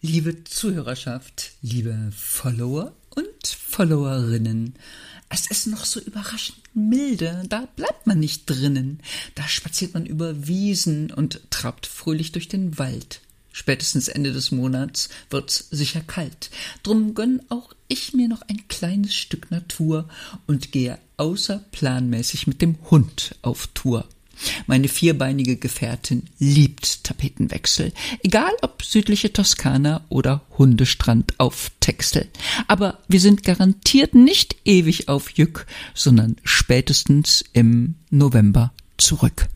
Liebe Zuhörerschaft, liebe Follower und Followerinnen, es ist noch so überraschend milde, da bleibt man nicht drinnen, da spaziert man über Wiesen und trabt fröhlich durch den Wald. Spätestens Ende des Monats wird's sicher kalt. Drum gönn auch ich mir noch ein kleines Stück Natur und gehe außerplanmäßig mit dem Hund auf Tour. Meine vierbeinige Gefährtin liebt Tapetenwechsel, egal ob südliche Toskana oder Hundestrand auf Texel. Aber wir sind garantiert nicht ewig auf Jück, sondern spätestens im November zurück.